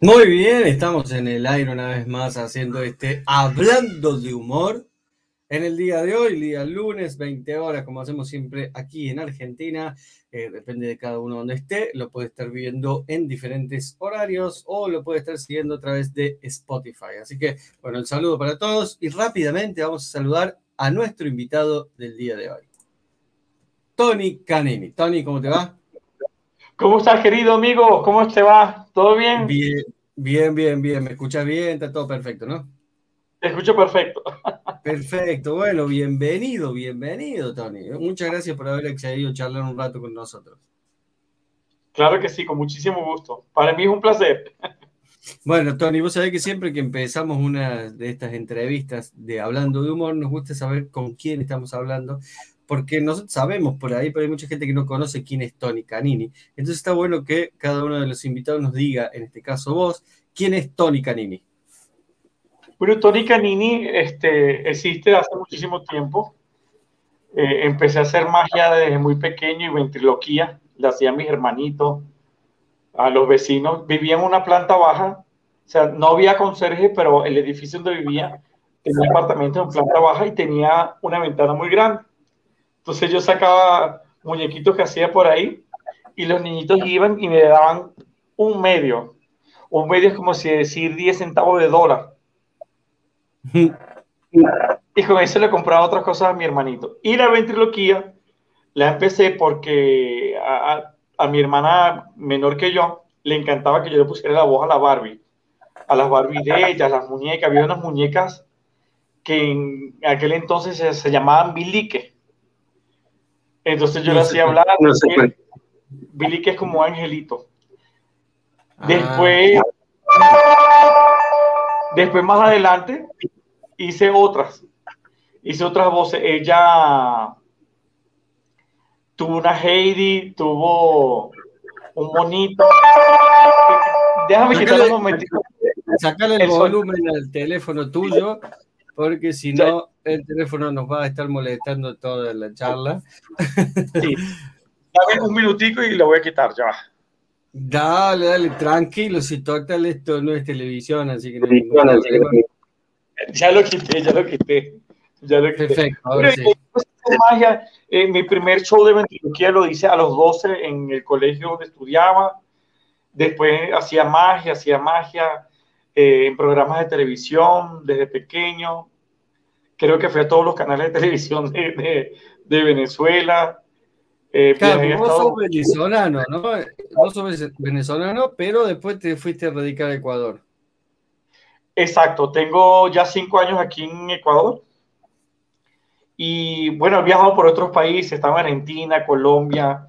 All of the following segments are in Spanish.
Muy bien, estamos en el aire una vez más haciendo este Hablando de Humor. En el día de hoy, día lunes, 20 horas, como hacemos siempre aquí en Argentina, eh, depende de cada uno donde esté, lo puede estar viendo en diferentes horarios o lo puede estar siguiendo a través de Spotify. Así que, bueno, el saludo para todos y rápidamente vamos a saludar a nuestro invitado del día de hoy, Tony Canini. Tony, ¿cómo te va? ¿Cómo estás, querido amigo? ¿Cómo te va? ¿Todo bien? Bien, bien, bien, bien. ¿Me escuchas bien? Está todo perfecto, ¿no? Te escucho perfecto. Perfecto. Bueno, bienvenido, bienvenido, Tony. Muchas gracias por haber accedido a charlar un rato con nosotros. Claro que sí, con muchísimo gusto. Para mí es un placer. Bueno, Tony, vos sabés que siempre que empezamos una de estas entrevistas de Hablando de Humor, nos gusta saber con quién estamos hablando, porque nosotros sabemos por ahí, pero hay mucha gente que no conoce quién es Tony Canini. Entonces está bueno que cada uno de los invitados nos diga, en este caso vos, quién es Tony Canini. Bueno, Tony Canini este, existe hace muchísimo tiempo. Eh, empecé a hacer magia desde muy pequeño y ventriloquía, la hacía a mis hermanitos, a los vecinos. Vivía en una planta baja, o sea, no había conserje, pero el edificio donde vivía tenía un apartamento en planta baja y tenía una ventana muy grande. Entonces yo sacaba muñequitos que hacía por ahí y los niñitos iban y me daban un medio. Un medio es como si decir 10 centavos de dólar. y con eso le compraba otras cosas a mi hermanito. Y la ventriloquía la empecé porque a, a, mi hermana menor que yo le encantaba que yo le pusiera la voz a la Barbie. A las Barbie de ellas, las muñecas. Había unas muñecas que en aquel entonces se, se llamaban bilique entonces yo le hacía hablar. No Billy que es como angelito. Ah. Después, después más adelante hice otras. Hice otras voces. Ella tuvo una Heidi, tuvo un monito. Déjame quitarle un momentito. Sacale el, volumen al teléfono tuyo porque si no, el teléfono nos va a estar molestando toda la charla. Sí. Dame un minutico y lo voy a quitar, ya Dale, dale, tranquilo, si total esto no es televisión, así que no Ya lo quité, ya lo quité. Ya lo quité. Perfecto, ahora sí. magia, eh, mi primer show de ventriloquía lo hice a los 12 en el colegio donde estudiaba. Después hacía magia, hacía magia eh, en programas de televisión desde pequeño. Creo que fue a todos los canales de televisión de, de, Venezuela. Eh, claro, vos sos venezolano, ¿no? Vos sos venezolano, pero después te fuiste a radicar a Ecuador. Exacto, tengo ya cinco años aquí en Ecuador. Y bueno, he viajado por otros países, estaba en Argentina, Colombia,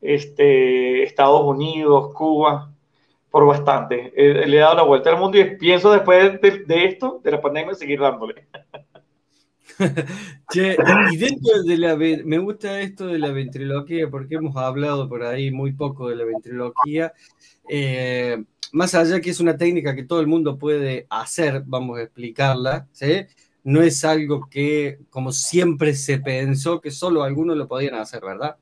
este, Estados Unidos, Cuba por bastante. le he dado la vuelta al mundo y pienso después de, esto, de la pandemia, seguir dándole. y dentro de la me gusta esto de la ventriloquía porque hemos hablado por ahí muy poco de la ventriloquía. Eh, más allá que es una técnica que todo el mundo puede hacer, vamos a explicarla. No es algo que, como siempre se pensó, que solo algunos lo podían hacer, ¿verdad?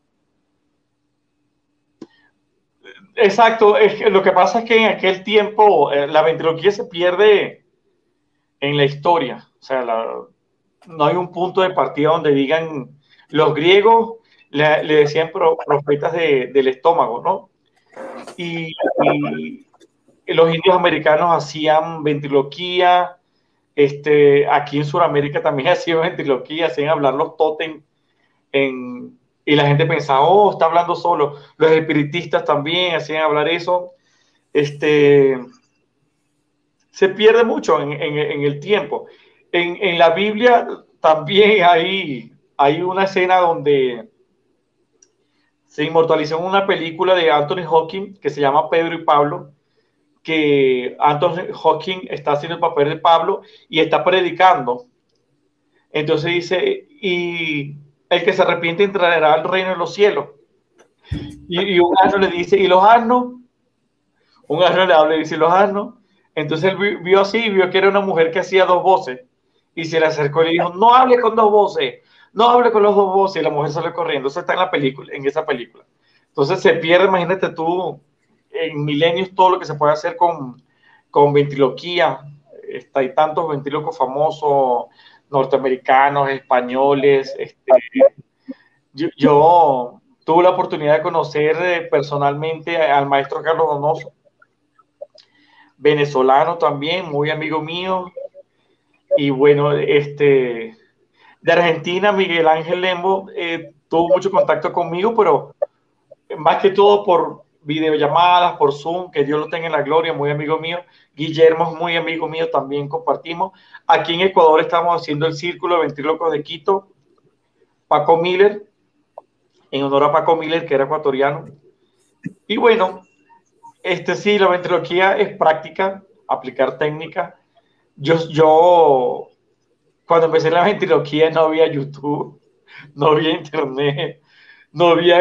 Exacto, lo que pasa es que en aquel tiempo eh, la ventriloquía se pierde en la historia, o sea, no hay un punto de partida donde digan los griegos le, decían profetas del estómago, ¿no? Y, los indios americanos hacían ventriloquía, este, aquí en Sudamérica también hacían ventriloquía, hacían hablar los totem en, y la gente pensaba, oh, está hablando solo. Los espiritistas también hacían hablar eso. Este, se pierde mucho en, el tiempo. En, la Biblia también hay, hay una escena donde se inmortalizó en una película de Anthony Hawking que se llama Pedro y Pablo, que Anthony Hawking está haciendo el papel de Pablo y está predicando. Entonces dice, y el que se arrepiente entrará al reino de los cielos. Y, un asno le dice, ¿y los asnos? Un asno le dice, ¿los asnos? Entonces él vio así, vio que era una mujer que hacía dos voces. Y se le acercó y le dijo, no hable con dos voces, no hable con los dos voces. Y la mujer sale corriendo. Eso está en la película, en esa película. Entonces se pierde, imagínate tú, en milenios todo lo que se puede hacer con, con ventriloquía. Está, hay tantos ventrílocos famosos, norteamericanos, españoles. Este, yo, tuve la oportunidad de conocer eh, personalmente al maestro Carlos Donoso, venezolano también, muy amigo mío. Y bueno, este, de Argentina, Miguel Ángel Lembo eh, tuvo mucho contacto conmigo, pero más que todo por videollamadas, por Zoom, que Dios lo tenga en la gloria, muy amigo mío. Guillermo es muy amigo mío, también compartimos. Aquí en Ecuador estamos haciendo el Círculo de Ventrílocos de Quito. Paco Miller, en honor a Paco Miller, que era ecuatoriano. Y bueno, este sí, la ventriloquía es práctica, aplicar técnica. Yo, yo, cuando empecé la ventriloquía no había YouTube, no había internet, no había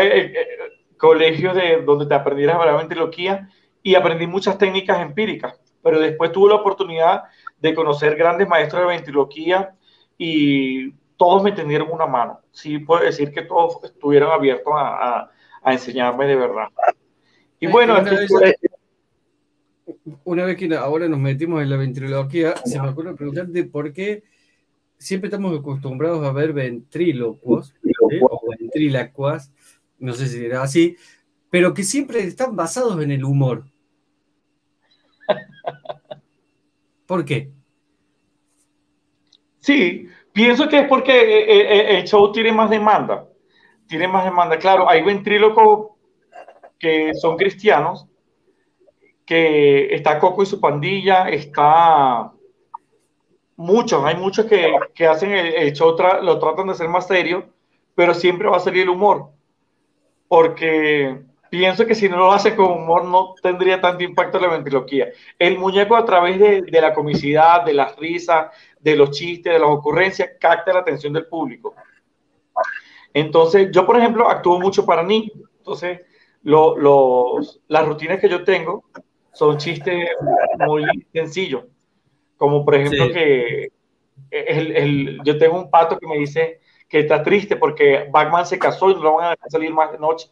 eh, eh, colegios de, donde te aprendieras a ventriloquía y aprendí muchas técnicas empíricas. Pero después tuve la oportunidad de conocer grandes maestros de ventriloquía y todos me tendieron una mano. Sí, puedo decir que todos estuvieron abiertos a, a, enseñarme de verdad. Y bueno, una, vez, una vez, que ahora nos metimos en la ventriloquía, se me ocurre preguntarte por qué siempre estamos acostumbrados a ver ventrílocos o ventrílacuas, no sé si era así, pero que siempre están basados en el humor. ¿Por qué? Sí, Pienso que es porque eh, eh, eh, el show tiene más demanda. Tiene más demanda. Claro, hay ventrílocos que son cristianos, que está Coco y su pandilla, está muchos, hay muchos que, que hacen el, show, lo tratan de hacer más serio, pero siempre va a salir el humor. Porque pienso que si no lo hace con humor no tendría tanto impacto la ventriloquía. El muñeco a través de, de la comicidad, de las risas, de los chistes, de las ocurrencias, capta la atención del público. Entonces, yo, por ejemplo, actúo mucho para niños. Entonces, los, las rutinas que yo tengo son chistes muy sencillos. Como, por ejemplo, que el, el, yo tengo un pato que me dice que está triste porque Batman se casó y no lo van a dejar salir más de noche.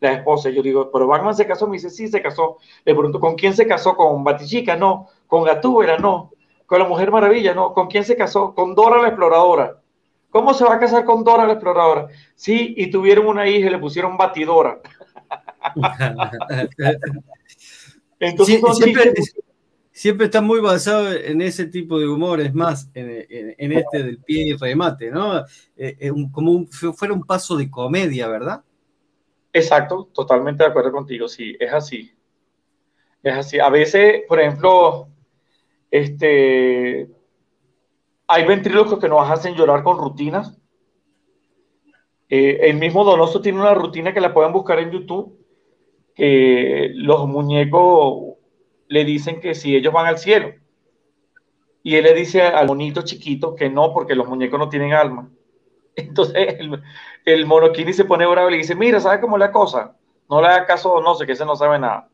La esposa, yo digo, pero Batman se casó, me dice, sí, se casó. Le pregunto, ¿con quién se casó? ¿Con Batichica? No. ¿Con Gatúbela? No con la Mujer Maravilla, ¿no? ¿Con quién se casó? Con Dora la Exploradora. ¿Cómo se va a casar con Dora la Exploradora? Sí, y tuvieron una hija y le pusieron batidora. Entonces, siempre, está muy basado en ese tipo de humor, es más, en, este del pie y remate, ¿no? Eh, eh, como si fuera un paso de comedia, ¿verdad? Exacto, totalmente de acuerdo contigo, sí, es así. Es así. A veces, por ejemplo, este, hay ventrílocos que nos hacen llorar con rutinas. Eh, el mismo Donoso tiene una rutina que la pueden buscar en YouTube, que los muñecos le dicen que si ellos van al cielo. Y él le dice al monito chiquito que no, porque los muñecos no tienen alma. Entonces el, el monoquini se pone bravo y le dice, mira, ¿sabe cómo es la cosa? No le haga caso, no sé, que ese no sabe nada.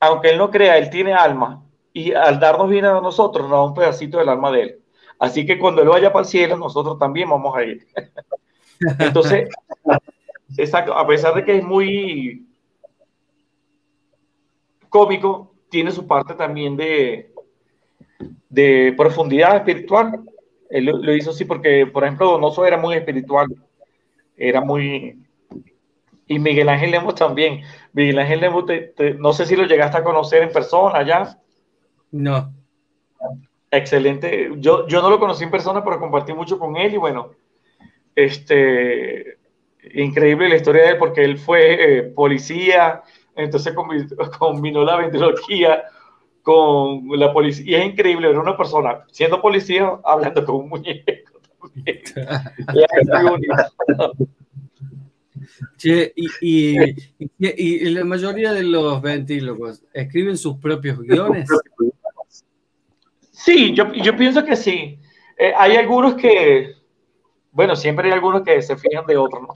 Aunque él no crea, él tiene alma y al darnos vida a nosotros nos da un pedacito del alma de él. Así que cuando él vaya para el cielo, nosotros también vamos a ir. Entonces, a pesar de que es muy cómico, tiene su parte también de, de profundidad espiritual. Él lo, hizo así porque, por ejemplo, Donoso era muy espiritual, era muy... Y Miguel Ángel Lemos también. Miguel Ángel Lemos, no sé si lo llegaste a conocer en persona ya. No. Excelente. Yo, yo no lo conocí en persona, pero compartí mucho con él y bueno, este, increíble la historia de él porque él fue eh, policía, entonces combinó, la ventriloquía con la policía. Y es increíble ver una persona siendo policía hablando con un muñeco. y, y, la mayoría de los ventrílocos escriben sus propios guiones. Sí, yo, yo pienso que sí. Eh, hay algunos que, bueno, siempre hay algunos que se fijan de otros, ¿no?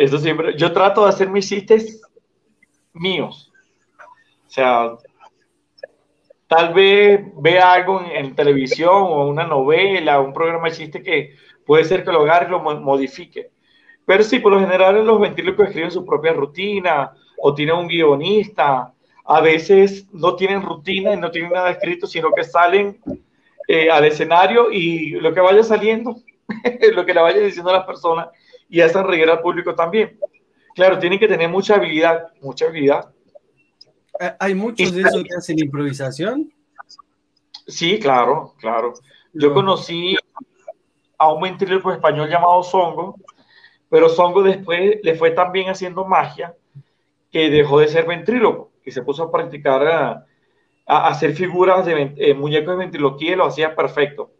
Eso siempre. Yo trato de hacer mis chistes míos. O sea, tal vez vea algo en, televisión o una novela, un programa de chiste que puede ser que lo agarre y lo modifique. Pero sí, por lo general los ventrílocos escriben su propia rutina o tienen un guionista a veces no tienen rutina y no tienen nada escrito, sino que salen eh, al escenario y lo que vaya saliendo, lo que le vaya diciendo a las personas y hacen reír al público también. Claro, tienen que tener mucha habilidad, mucha habilidad. Eh, ¿Hay muchos de esos que hacen improvisación? Sí, claro, claro. Yo conocí a un ventríloco español llamado Songo, pero Songo después le fue también haciendo magia que dejó de ser ventríloco y se puso a practicar a, hacer figuras de eh, muñecos de ventriloquía y lo hacía perfecto.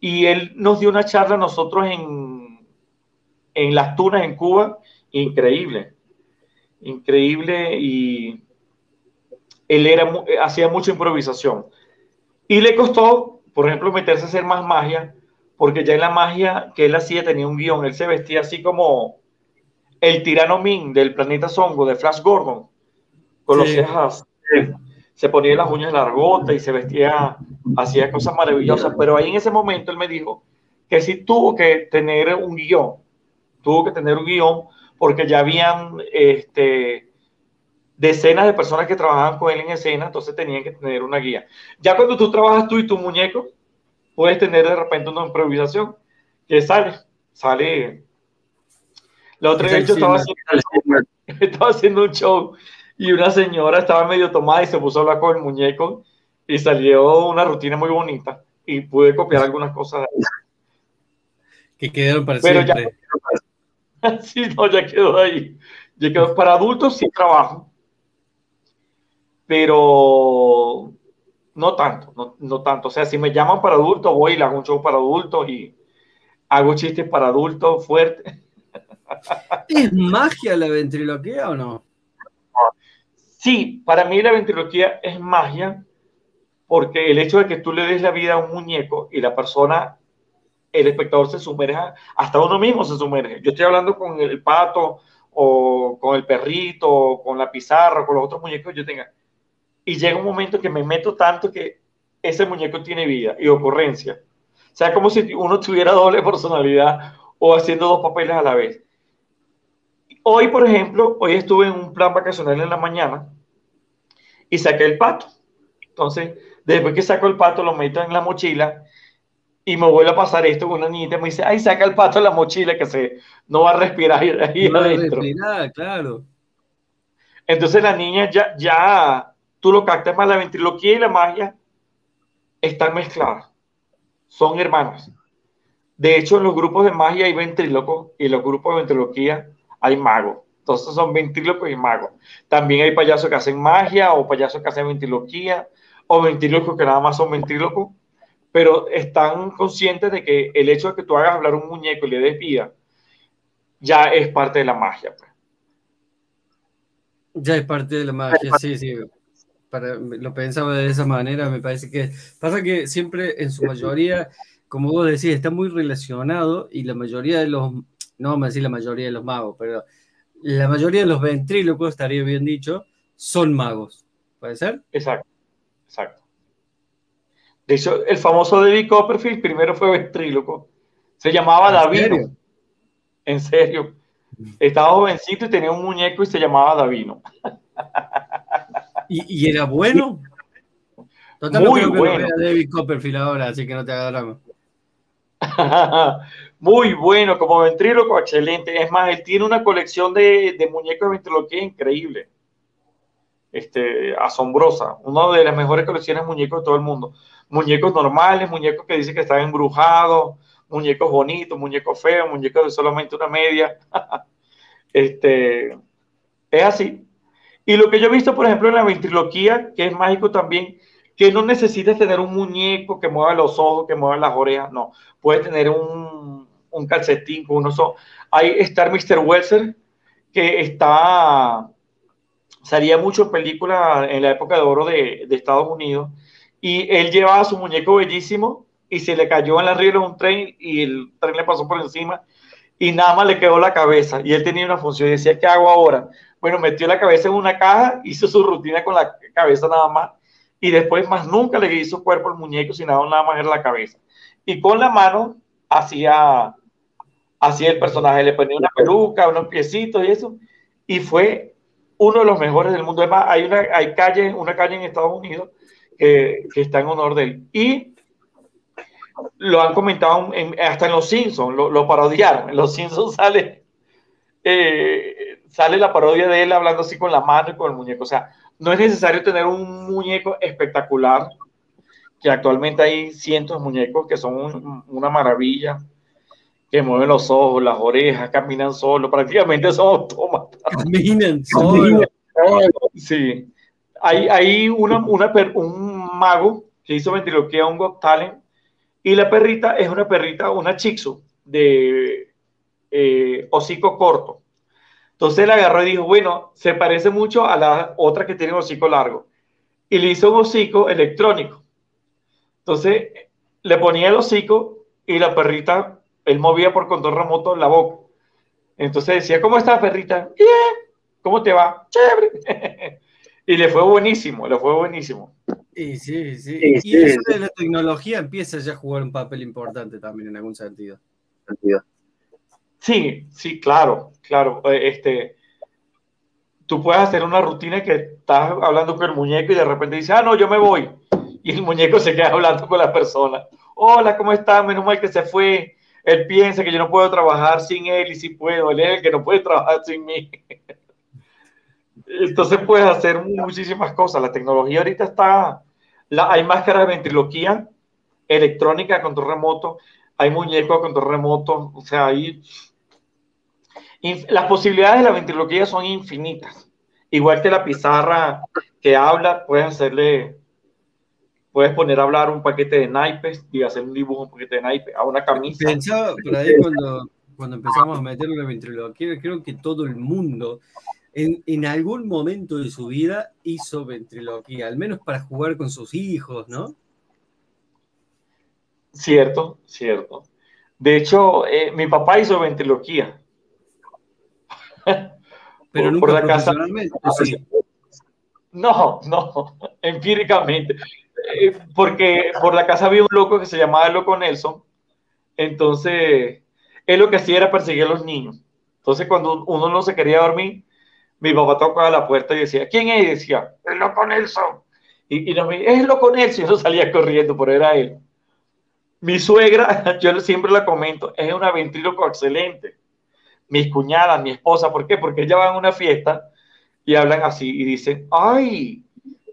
Y él nos dio una charla a nosotros en, en Las Tunas, en Cuba, increíble, increíble y él era, hacía mucha improvisación. Y le costó, por ejemplo, meterse a hacer más magia, porque ya en la magia que él hacía tenía un guion, él se vestía así como el tirano Min del planeta Songo, de Flash Gordon, con los cejas, se ponía las uñas largotas y se vestía, hacía cosas maravillosas, pero ahí en ese momento él me dijo que sí tuvo que tener un guion, tuvo que tener un guion porque ya habían este, decenas de personas que trabajaban con él en escena, entonces tenían que tener una guía. Ya cuando tú trabajas tú y tu muñeco, puedes tener de repente una improvisación que sale, sale. La otra vez yo estaba haciendo, estaba haciendo un show y una señora estaba medio tomada y se puso a hablar con el muñeco y salió una rutina muy bonita y pude copiar algunas cosas de ahí. Que quedaron para Pero siempre. Ya, sí, no, ya quedó ahí. Ya quedó. Para adultos sí trabajo, pero no tanto, no, no, tanto. O sea, si me llaman para adultos, voy y le hago un show para adultos y hago chistes para adultos fuertes. ¿Es magia la ventriloquía o no? Sí, para mí la ventriloquía es magia porque el hecho de que tú le des la vida a un muñeco y la persona, el espectador se sumerja, hasta uno mismo se sumerge. Yo estoy hablando con el pato o con el perrito o con la pizarra o con los otros muñecos que yo tenga. Y llega un momento que me meto tanto que ese muñeco tiene vida y ocurrencia. O sea, como si uno tuviera doble personalidad o haciendo dos papeles a la vez. Hoy, por ejemplo, hoy estuve en un plan vacacional en la mañana y saqué el pato. Entonces, después que saco el pato, lo meto en la mochila y me vuelve a pasar esto con una niñita me dice, ay, saca el pato en la mochila que se no va a respirar ahí no adentro. Respirar, claro. Entonces la niña ya, ya, tú lo captas más, la ventriloquía y la magia están mezcladas. Son hermanas. De hecho, en los grupos de magia hay ventrílocos y en los grupos de ventriloquía hay magos. Entonces son ventrílocos y magos. También hay payasos que hacen magia o payasos que hacen ventriloquía o ventrílocos que nada más son ventrílocos, pero están conscientes de que el hecho de que tú hagas hablar un muñeco y le des vida ya es parte de la magia. Pues. Ya es parte de la magia, sí, sí. Para, lo pensaba de esa manera, me parece que pasa que siempre en su mayoría, como vos decís, está muy relacionado y la mayoría de los no vamos a decir la mayoría de los magos, pero la mayoría de los ventrílocos, estaría bien dicho, son magos. ¿Puede ser? Exacto, exacto. De hecho, el famoso David Copperfield primero fue ventríloco. Se llamaba Davino. En serio. Estaba jovencito y tenía un muñeco y se llamaba Davino. ¿Y, era bueno? Muy bueno. David Copperfield ahora, así que no te agarramos. Muy bueno, como ventríloco, excelente. Es más, él tiene una colección de, de muñecos de ventriloquía increíble. Este, asombrosa. Una de las mejores colecciones de muñecos de todo el mundo. Muñecos normales, muñecos que dicen que están embrujados, muñecos bonitos, muñecos feos, muñecos de solamente una media. este, es así. Y lo que yo he visto, por ejemplo, en la ventriloquía, que es mágico también, que no necesitas tener un muñeco que mueva los ojos, que mueva las orejas, no. Puedes tener un, un calcetín con unos ojos. Ahí está Mr. Welser, que está, salía mucho en películas en la época de oro de, de, Estados Unidos, y él llevaba su muñeco bellísimo y se le cayó en la riela un tren y el tren le pasó por encima y nada más le quedó la cabeza y él tenía una función y decía, ¿qué hago ahora? Bueno, metió la cabeza en una caja, hizo su rutina con la cabeza nada más y después más nunca le hizo cuerpo al muñeco, sino nada más era la cabeza. Y con la mano hacía, hacía el personaje, le ponía una peluca, unos piecitos y eso, y fue uno de los mejores del mundo. Además, hay una hay calle, una calle en Estados Unidos que, que está en honor de él. Y lo han comentado hasta en Los Simpsons, lo, lo, parodiaron. En Los Simpsons sale, eh, sale la parodia de él hablando así con la mano y con el muñeco. O sea, no es necesario tener un muñeco espectacular, que actualmente hay cientos de muñecos que son una maravilla, que mueven los ojos, las orejas, caminan solo, prácticamente son autómatas. Caminan solo. Sí. Hay, hay una, una, un mago que hizo ventriloquía un Got Talent y la perrita es una perrita, una chixu de eh, hocico corto. Entonces él agarró y dijo, bueno, se parece mucho a la otra que tiene hocico largo. Y le hizo un hocico electrónico. Entonces le ponía el hocico y la perrita, él movía por control remoto la boca. Entonces decía, ¿cómo está perrita? ¿cómo te va? Chévere. y le fue buenísimo, le fue buenísimo. Sí, sí, sí. y eso de la tecnología empieza ya a jugar un papel importante también en algún sentido. Sí, sí, claro, claro. Eh, este, tú puedes hacer una rutina que estás hablando con el muñeco y de repente dice, ah, no, yo me voy. Y el muñeco se queda hablando con la persona. Hola, ¿cómo estás? Menos mal que se fue. Él piensa que yo no puedo trabajar sin él y si puedo. Él es el que no puede trabajar sin mí. Entonces puedes hacer muchísimas cosas. La tecnología ahorita está hay máscaras de ventriloquía electrónica a control remoto, hay muñecos a control remoto, o sea, hay... Las posibilidades de la ventriloquía son infinitas. Igual que la pizarra que habla, puedes hacerle, puedes poner a hablar un paquete de naipes y hacer un dibujo, un paquete de naipes, a una camisa. Pensaba por ahí cuando, empezamos a meterle la ventriloquía, creo que todo el mundo en, algún momento de su vida hizo ventriloquía, al menos para jugar con sus hijos, ¿no? Cierto, cierto. De hecho, eh, mi papá hizo ventriloquía. Pero nunca por la casa. No, no, empíricamente. Eh, porque por la casa había un loco que se llamaba Loco Nelson. Entonces, él lo que hacía era perseguir a los niños. Entonces, cuando uno no se quería dormir, mi papá tocaba la puerta y decía, ¿quién es? Y decía, el loco Nelson. Y, y nos es el loco Nelson. Y yo salía corriendo, pero era él. Mi suegra, yo siempre la comento, es una ventríloco excelente. Mis cuñadas, mi esposa, ¿por qué? Porque ella va a una fiesta y hablan así y dicen, ay,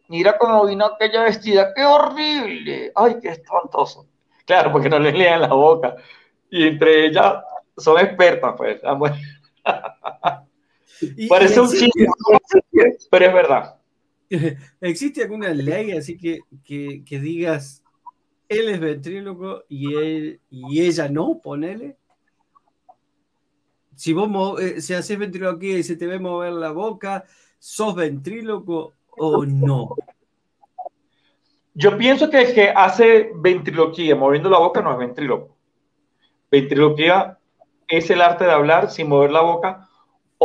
mira cómo vino aquella vestida, qué horrible, ay, qué espantoso. Claro, porque no les lean la boca. Y entre ellas son expertas, pues. Parece un chiste, pero es verdad. ¿Existe alguna ley así que, que, digas, él es ventríloco y, él, y ella no? Ponele. Si vos eh, si haces ventriloquía y se te ve mover la boca, ¿sos ventríloco o no? Yo pienso que el que hace ventriloquía moviendo la boca no es ventríloco. Ventriloquía es el arte de hablar sin mover la boca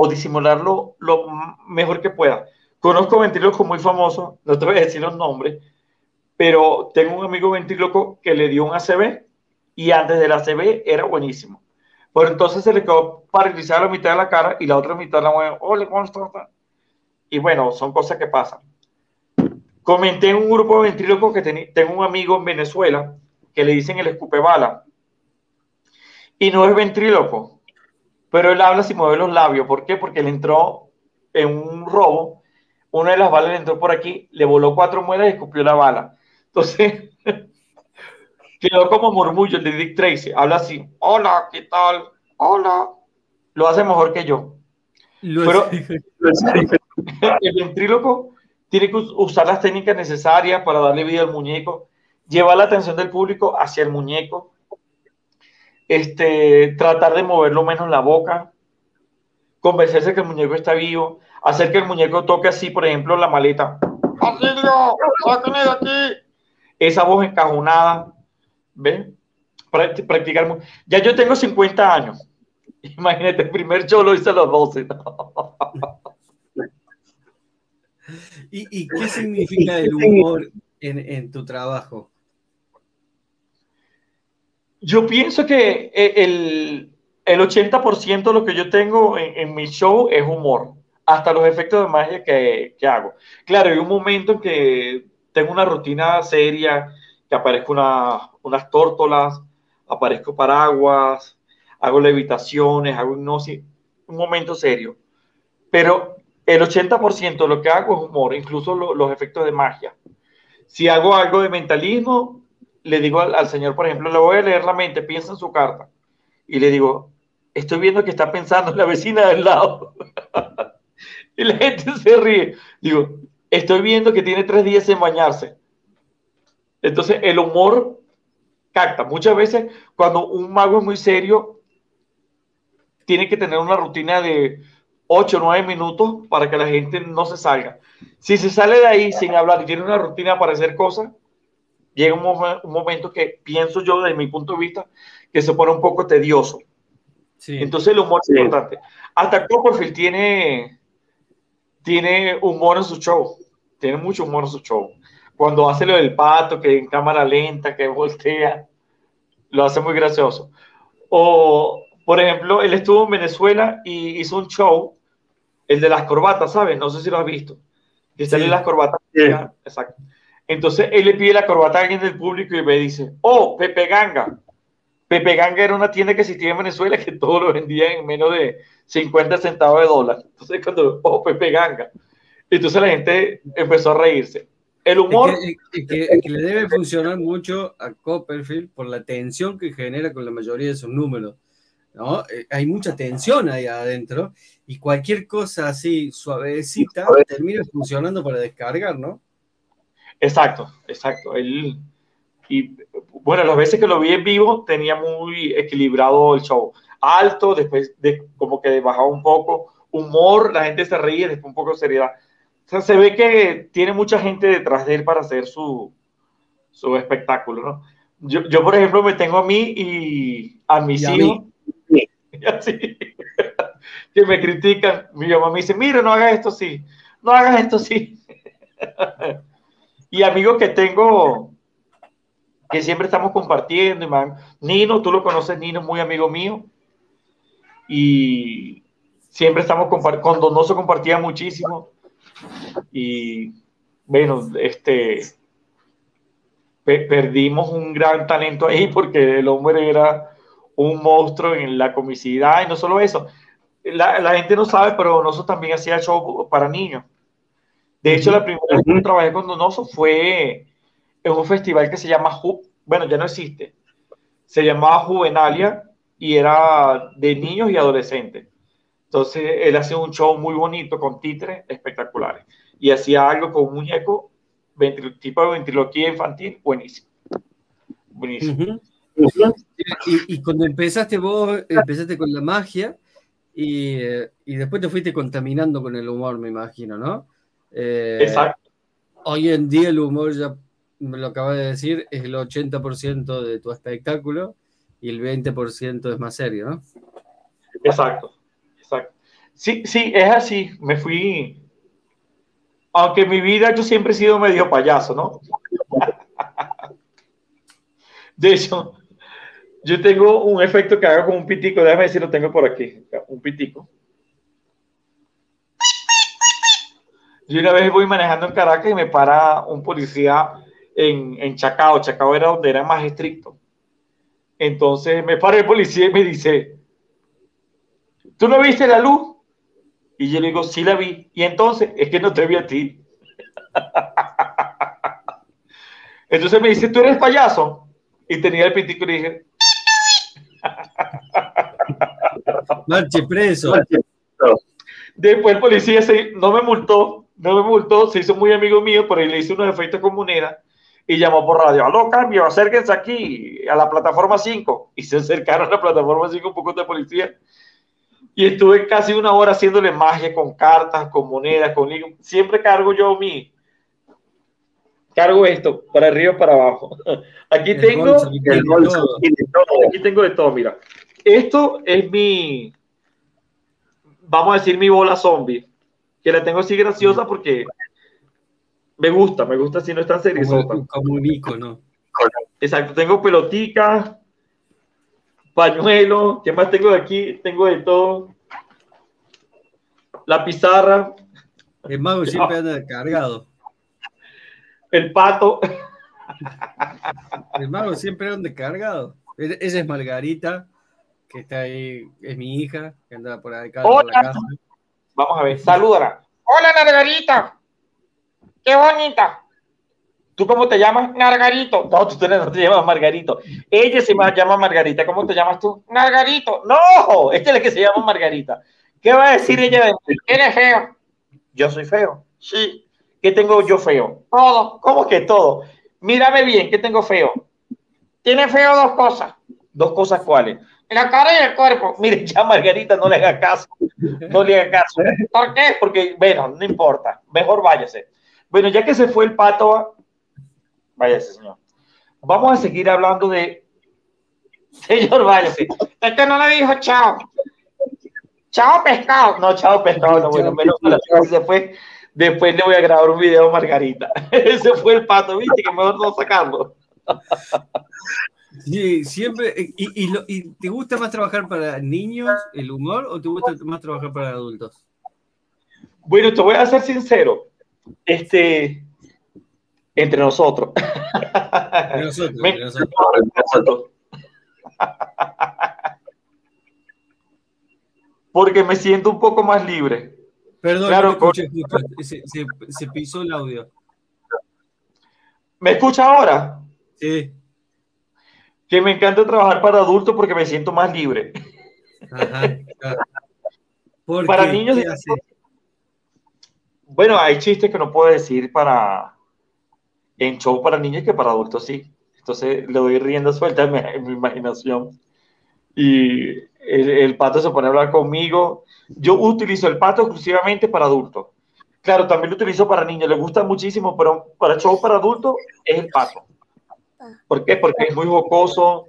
o disimularlo lo mejor que pueda. Conozco ventrílocos muy famosos, no te voy a decir los nombres, pero tengo un amigo ventríloco que le dio un ACV y antes del ACV era buenísimo. Pero entonces se le quedó paralizada la mitad de la cara y la otra mitad la mueve, hola, ¿cómo estás? Y bueno, son cosas que pasan. Comenté en un grupo de ventrílocos que tengo un amigo en Venezuela que le dicen el escupe bala. Y no es ventríloco, pero él habla sin mover los labios. ¿Por qué? Porque él entró en un robo, una de las balas le entró por aquí, le voló cuatro muelas y escupió la bala. Entonces, quedó como murmullo el de Dick Tracy. Habla así, hola, ¿qué tal? Hola. Lo hace mejor que yo. Pero el ventríloco tiene que usar las técnicas necesarias para darle vida al muñeco, llevar la atención del público hacia el muñeco, este, tratar de moverlo menos la boca, convencerse que el muñeco está vivo, hacer que el muñeco toque así, por ejemplo, la maleta. ¡Auxilio! ¡Sáquenme de aquí! Esa voz encajonada, ¿ves? Practicar. Ya yo tengo 50 años. Imagínate, el primer show lo hice a los 12. ¿Y, qué significa el humor en, en tu trabajo? Yo pienso que eh, el, el 80% de lo que yo tengo en, mi show es humor. hasta los efectos de magia que, que hago. Claro, hay un momento en que tengo una rutina seria, que aparezco una, unas tórtolas, aparezco paraguas, hago levitaciones, hago hipnosis, un momento serio. Pero el 80% de lo que hago es humor, incluso los efectos de magia. Si hago algo de mentalismo, le digo al, señor, por ejemplo, le voy a leer la mente, piensa en su carta. Y le digo, estoy viendo que está pensando en la vecina del lado. y la gente se ríe. Digo, estoy viendo que tiene tres días en bañarse. Entonces, el humor capta. Muchas veces, cuando un mago es muy serio, tiene que tener una rutina de 8 o 9 minutos para que la gente no se salga. Si se sale de ahí sin hablar y tiene una rutina para hacer cosas, llega un, momento que pienso yo, desde mi punto de vista, que se pone un poco tedioso. Entonces el humor es importante. Hasta Copperfield tiene, tiene humor en su show. Tiene mucho humor en su show. Cuando hace lo del pato, que en cámara lenta, que voltea, lo hace muy gracioso. O, por ejemplo, él estuvo en Venezuela y hizo un show, el de las corbatas, ¿sabes? No sé si lo has visto. Que sale las corbatas. Exacto. Entonces él le pide la corbata a alguien del público y me dice, oh, Pepe Ganga. Pepe Ganga era una tienda que existía en Venezuela que todo lo vendía en menos de 50 centavos de dólar. Entonces cuando, oh, Pepe Ganga. Entonces la gente empezó a reírse. El humor... que, le debe funcionar mucho a Copperfield por la tensión que genera con la mayoría de sus números. ¿no? Eh, hay mucha tensión ahí adentro y cualquier cosa así suavecita termina funcionando para descargar, ¿no? Exacto, exacto. Él, y bueno, las veces que lo vi en vivo tenía muy equilibrado el show. Alto, después de, como que bajaba un poco, humor, la gente se ríe, después un poco de seriedad. O sea, se ve que tiene mucha gente detrás de él para hacer su, su espectáculo, ¿no? Yo, yo, por ejemplo, me tengo a mí y a mis hijos, así, que me critican. Mi mamá me dice, mira, no hagas esto sí, no hagas esto sí. y amigos que tengo que siempre estamos compartiendo. Nino, tú lo conoces, Nino, muy amigo mío. Y siempre estamos compartiendo, con Donoso compartía muchísimo. Y bueno, este, perdimos un gran talento ahí porque el hombre era un monstruo en la comicidad y no solo eso. La, la gente no sabe, pero Donoso también hacía show para niños. De hecho, la primera vez que trabajé con Donoso fue en un festival que se llama, bueno, ya no existe, se llamaba Juvenalia y era de niños y adolescentes. Entonces, él hacía un show muy bonito con títeres espectaculares y hacía algo con un muñeco, tipo de ventriloquía infantil, buenísimo. Buenísimo. y, y, cuando empezaste vos, empezaste con la magia y, eh, y después te fuiste contaminando con el humor, me imagino, ¿no? Eh, Exacto. Hoy en día el humor, ya me lo acabas de decir, es el 80% de tu espectáculo y el 20% es más serio, ¿no? Exacto, exacto. Sí, sí, es así. Me fui. Aunque en mi vida yo siempre he sido medio payaso, ¿no? De hecho, yo tengo un efecto que hago con un pitico. Déjame si lo tengo por aquí. Un pitico. Yo una vez voy manejando en Caracas y me para un policía en, en Chacao. Chacao era donde era más estricto. Entonces me para el policía y me dice, ¿tú no viste la luz? Y yo le digo, sí la vi. Y entonces, es que no te vi a ti. Entonces me dice, ¿tú eres payaso? Y tenía el pitico y le dije, Marche preso. Después el policía se, no me multó, no me multó, se hizo muy amigo mío, pero le hice unos efectos con moneda y llamó por radio, aló, cambio, acérquense aquí a la plataforma 5. Y se acercaron a la plataforma 5 un poco de policía. Y estuve casi una hora haciéndole magia con cartas, con monedas, con Siempre cargo yo mi... Cargo esto, para arriba, para abajo. Aquí tengo... aquí tengo de todo, mira. Esto es mi... Vamos a decir mi bola zombie que la tengo así graciosa porque me gusta, me gusta si no está serio. Como, como un icono. Exacto, tengo pelotica, pañuelo, ¿qué más tengo de aquí? Tengo de todo. la pizarra. El mago siempre anda cargado. El pato. El mago siempre anda cargado. E-, esa es Margarita, que está ahí, es mi hija, que anda por acá. Por la casa. Vamos a ver, salúdala. Hola, Margarita. Qué bonita. ¿Tú cómo te llamas? Margarito. No, tú no te llamas Margarito. Ella se llama Margarita. ¿Cómo te llamas tú? Margarito. No, esta es la que se llama Margarita. ¿Qué va a decir ella de mí? Eres feo. Yo soy feo. Sí. ¿Qué tengo yo feo? Todo. ¿Cómo que todo? Mírame bien, ¿qué tengo feo? Tiene feo dos cosas. ¿Dos cosas cuáles? La cara y el cuerpo. Mire, ya Margarita, no le haga caso. No le haga caso. ¿Por qué? Porque, bueno, no importa. Mejor váyase. Bueno, ya que se fue el pato, váyase, señor. Vamos a seguir hablando de. Señor, váyase. Es que no le dijo chao. Chao pescado. No, chao pescado, no, bueno, menos después, después le voy a grabar un video a Margarita. Ese fue el pato, viste, que mejor no sacarlo. Sí, siempre. ¿Y, y, ¿Y te gusta más trabajar para niños, el humor, o te gusta más trabajar para adultos? Bueno, te voy a ser sincero este, entre nosotros. Entre nosotros, entre nosotros. Porque me siento un poco más libre. Perdón, claro, escuché, se, se, se, pisó el audio. ¿Me escucha ahora? Sí. Que me encanta trabajar para adultos porque me siento más libre. Ajá, para niños. Bueno, hay chistes que no puedo decir para en show para niños que para adultos sí. Entonces le doy rienda suelta en mi, imaginación. Y el, pato se pone a hablar conmigo. Yo utilizo el pato exclusivamente para adultos. Claro, también lo utilizo para niños, le gusta muchísimo, pero para show para adultos es el pato. ¿Por qué? Porque es muy jocoso,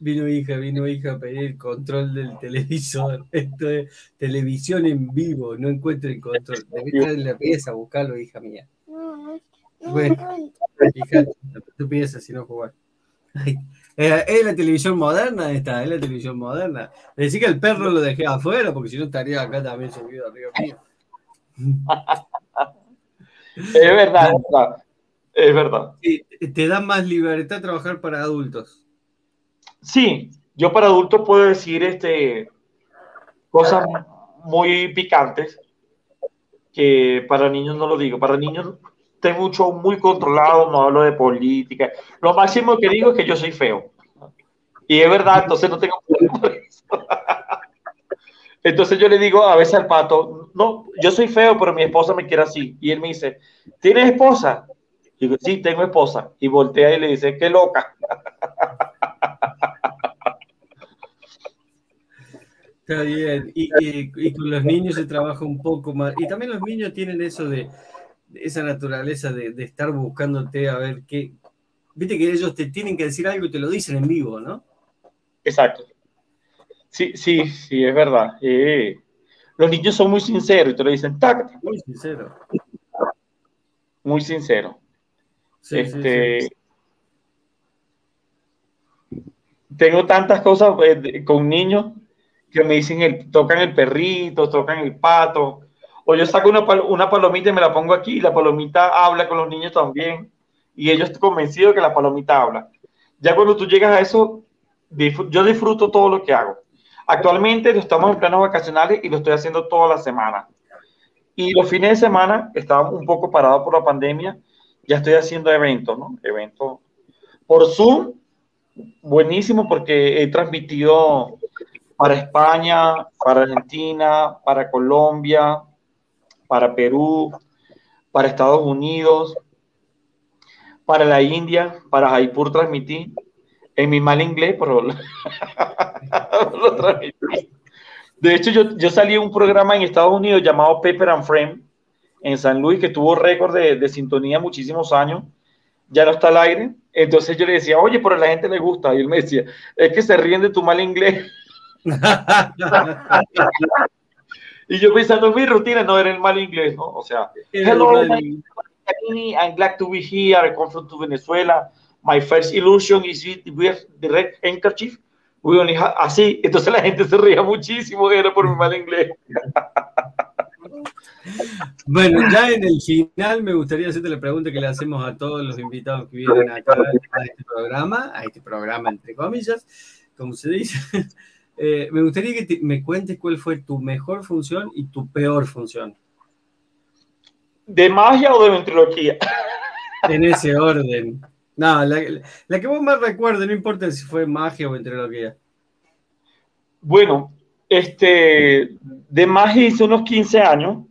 Vino hija, vino hija a pedir el control del televisor. Esto es televisión en vivo, no encuentro el control. Debes estar en la pieza a buscarlo, hija mía. Bueno, hija, tu pieza si no jugar. Es la televisión moderna esta, es la televisión moderna. Decir que el perro lo dejé afuera, porque si no estaría acá también subido arriba mío. es verdad, es verdad. Es verdad. te da más libertad trabajar para adultos. Sí, yo para adultos puedo decir este, cosas muy picantes que para niños no lo digo. Para niños tengo un show muy controlado, no hablo de política. Lo máximo que digo es que yo soy feo. Y es verdad, entonces no tengo por eso. Entonces yo le digo a veces al pato, no, yo soy feo, pero mi esposa me quiere así. Y él me dice, ¿tienes esposa? Y digo, sí, tengo esposa. Y voltea y le dice, qué loca. Está bien. Y, con los niños se trabaja un poco más. Y también los niños tienen eso de, esa naturaleza de, estar buscándote a ver qué. Viste que ellos te tienen que decir algo y te lo dicen en vivo, ¿no? Exacto. Sí, sí, sí, es verdad. Eh, los niños son muy sinceros y te lo dicen, tac. Muy sincero. Muy sincero. Este, Tengo tantas cosas eh, con niños que me dicen, el, tocan el perrito, tocan el pato, o yo saco una, una palomita y me la pongo aquí y la palomita habla con los niños también, y ellos están convencidos que la palomita habla. Ya cuando tú llegas a eso, yo disfruto todo lo que hago. Actualmente estamos en planos vacacionales y lo estoy haciendo toda la semana. Y los fines de semana, estaba un poco parado por la pandemia, ya estoy haciendo eventos, ¿no? Eventos por Zoom, buenísimo porque he transmitido para España, para Argentina, para Colombia, para Perú, para Estados Unidos, para la India, para Jaipur transmití. En mi mal inglés, pero lo transmití. De hecho, yo, yo salí en un programa en Estados Unidos llamado Pepper and Frame en San Luis que tuvo récord de, de sintonía muchísimos años. Ya no está al aire. Entonces yo le decía, oye, pero a la gente le gusta. Y él me decía, es que se ríen de tu mal inglés. y yo pensando en mi rutina, no era el mal inglés, ¿no? O sea, hello, I'm glad to be here. I come from Venezuela. My first illusion is wear the red handkerchief así, entonces la gente se ría muchísimo, era por mi mal inglés. Bueno, ya en el final me gustaría hacerte la pregunta que le hacemos a todos los invitados que vienen acá a este programa, a este programa entre comillas, como se dice. Eh, me gustaría que me cuentes cuál fue tu mejor función y tu peor función. ¿De magia o de ventriloquía? En ese orden. No, la, la que vos más recuerdes, no importa si fue magia o ventriloquía. Bueno, este, de magia hice unos 15 años.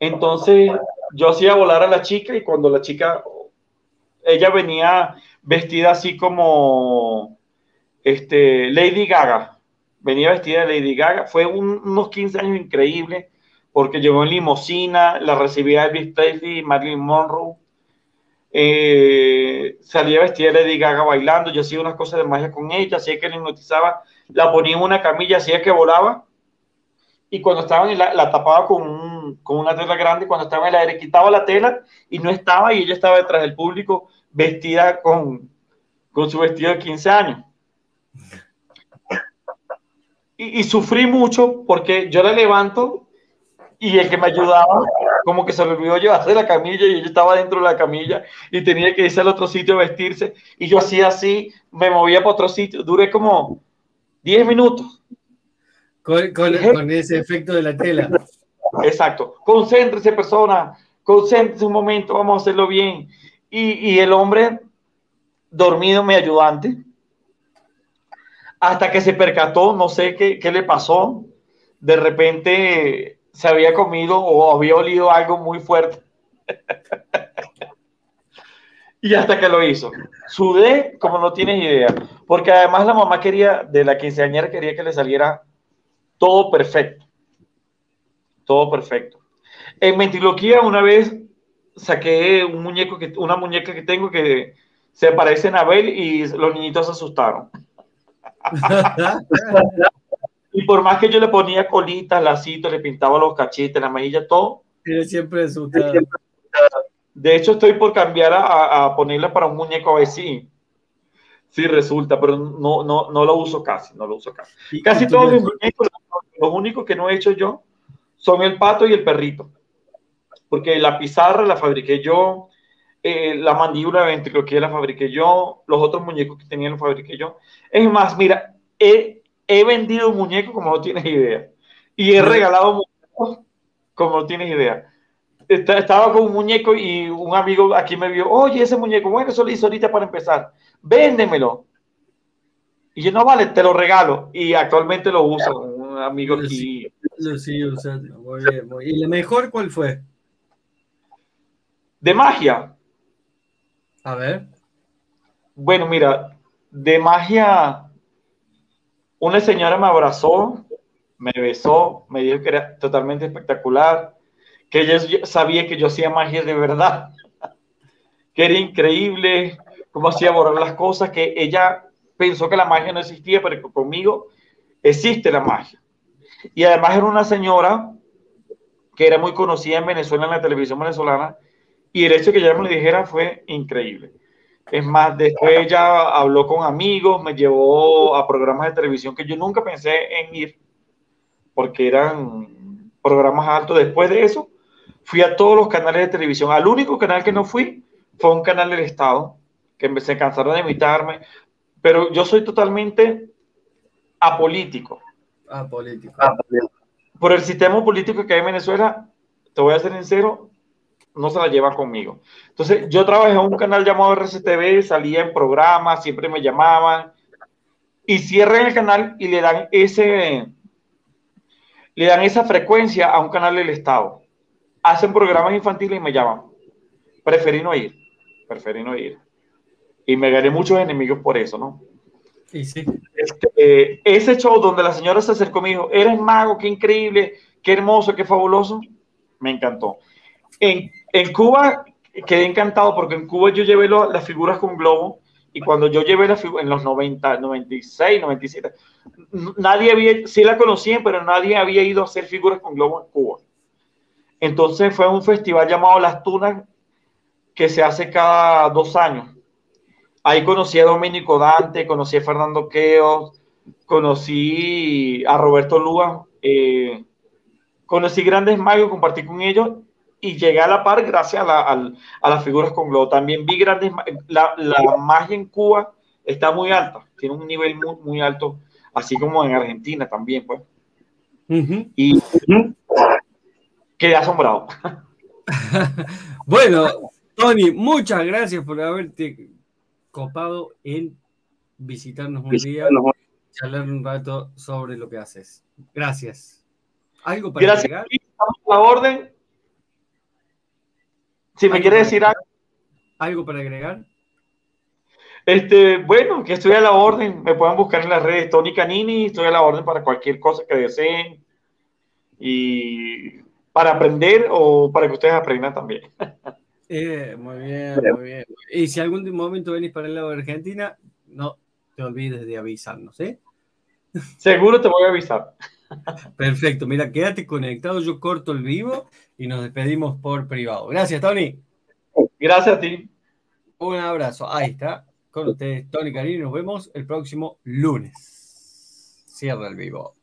Entonces yo hacía volar a la chica y cuando la chica, ella venía vestida así como este, Lady Gaga, venía vestida de Lady Gaga, fue unos 15 años increíbles porque llegó en limosina, la recibía Elvis Presley, Marilyn Monroe, eh, salía vestida de Lady Gaga bailando, yo hacía unas cosas de magia con ella, hacía que le hipnotizaba, la ponía en una camilla, hacía que volaba, y cuando estaba en la, la tapaba con, con, una tela grande, cuando estaba en el aire, quitaba la tela y no estaba, y ella estaba detrás del público vestida con, con su vestido de 15 años. Y, y, sufrí mucho porque yo la levanto y el que me ayudaba, como que se me olvidó llevarse la camilla y yo estaba dentro de la camilla y tenía que irse al otro sitio a vestirse. Y yo hacía así, me movía para otro sitio. Duré como 10 minutos. Con, con, con, ese efecto de la tela. Exacto. Concéntrese, persona. Concéntrese un momento, vamos a hacerlo bien. Y, y el hombre dormido, mi ayudante, hasta que se percató, no sé qué, qué le pasó. De repente se había comido o había olido algo muy fuerte. y hasta que lo hizo. Sudé como no tienes idea, porque además la mamá quería, de la quinceañera quería que le saliera todo perfecto. Todo perfecto. En Mentiloquía una vez saqué un muñeco que, una muñeca que tengo que se parece a Abel y los niñitos se asustaron. Y por más que yo le ponía colitas, lacitos, le pintaba los cachetes, la mejilla, todo. Siempre asustado. De hecho, estoy por cambiar a, a ponerle para un muñeco a ver si, sí resulta, pero no, no, no lo uso casi, no lo uso casi. Casi todos mis muñecos, los únicos que no he hecho yo son el pato y el perrito. Porque la pizarra la fabriqué yo, eh, la mandíbula de ventriloquía la fabriqué yo, los otros muñecos que tenía los fabriqué yo. Es más, mira, he he vendido muñecos como no tienes idea. Y he regalado muñecos como no tienes idea. Estaba con un muñeco y un amigo aquí me vio, oye, ese muñeco, bueno, eso lo hizo ahorita para empezar, véndemelo. Y yo, no vale, te lo regalo. Y actualmente lo uso, un amigo aquí. Muy bien. Muy ¿Y la mejor cuál fue? De magia. A ver. Bueno, mira, de magia una señora me abrazó, me besó, me dijo que era totalmente espectacular, que ella sabía que yo hacía magia de verdad, que era increíble cómo hacía borrar las cosas, que ella pensó que la magia no existía, pero conmigo existe la magia. Y además era una señora que era muy conocida en Venezuela, en la televisión venezolana, y el hecho de que ella me lo dijera fue increíble. Es más, después ella habló con amigos, me llevó a programas de televisión que yo nunca pensé en ir, porque eran programas altos. Después de eso, fui a todos los canales de televisión. Al único canal que no fui fue un canal del Estado, que se cansaron de invitarme, pero yo soy totalmente apolítico. Apolítico. Por el sistema político que hay en Venezuela, te voy a ser sincero, no se la lleva conmigo. Entonces, yo trabajé en un canal llamado RCTV, salía en programas, siempre me llamaban, y cierran el canal y le dan ese, le dan esa frecuencia a un canal del Estado. Hacen programas infantiles y me llaman. Preferí no ir, preferí no ir. Y me gané muchos enemigos por eso, ¿no? Este, ese show donde la señora se acercó y me dijo, eres mago, qué increíble, qué hermoso, qué fabuloso, me encantó. En, Cuba quedé encantado porque en Cuba yo llevé las figuras con globo y cuando yo llevé las figuras en los 90, 96, 97, nadie había, sí la conocían, pero nadie había ido a hacer figuras con globo en Cuba. Entonces fue un festival llamado Las Tunas que se hace cada dos años. Ahí conocí a Domenico Dante, conocí a Fernando Queo, conocí a Roberto Lúa, eh, conocí grandes magos, compartí con ellos y llegué a la par gracias a, las figuras con globo. También vi grandes, la, la, magia en Cuba está muy alta, tiene un nivel muy, muy alto, así como en Argentina también, pues. Y quedé asombrado. bueno, Tony, muchas gracias por haberte copado en visitarnos un día, charlar un rato sobre lo que haces. Gracias. ¿Algo para gracias, agregar? la orden. Si me quiere decir algo. ¿Algo para agregar? Este, bueno, que estoy a la orden. Me pueden buscar en las redes Tony Canini. Estoy a la orden para cualquier cosa que deseen. Y para aprender o para que ustedes aprendan también. Eh, muy bien, muy bien. Y si algún momento venís para el lado de Argentina, no te olvides de avisarnos, ¿eh? Seguro te voy a avisar. Perfecto, mira, quédate conectado, yo corto el vivo y nos despedimos por privado. Gracias, Tony. Gracias a ti. Un abrazo. Ahí está. Con ustedes, Tony Cari. Nos vemos el próximo lunes. Cierra el vivo.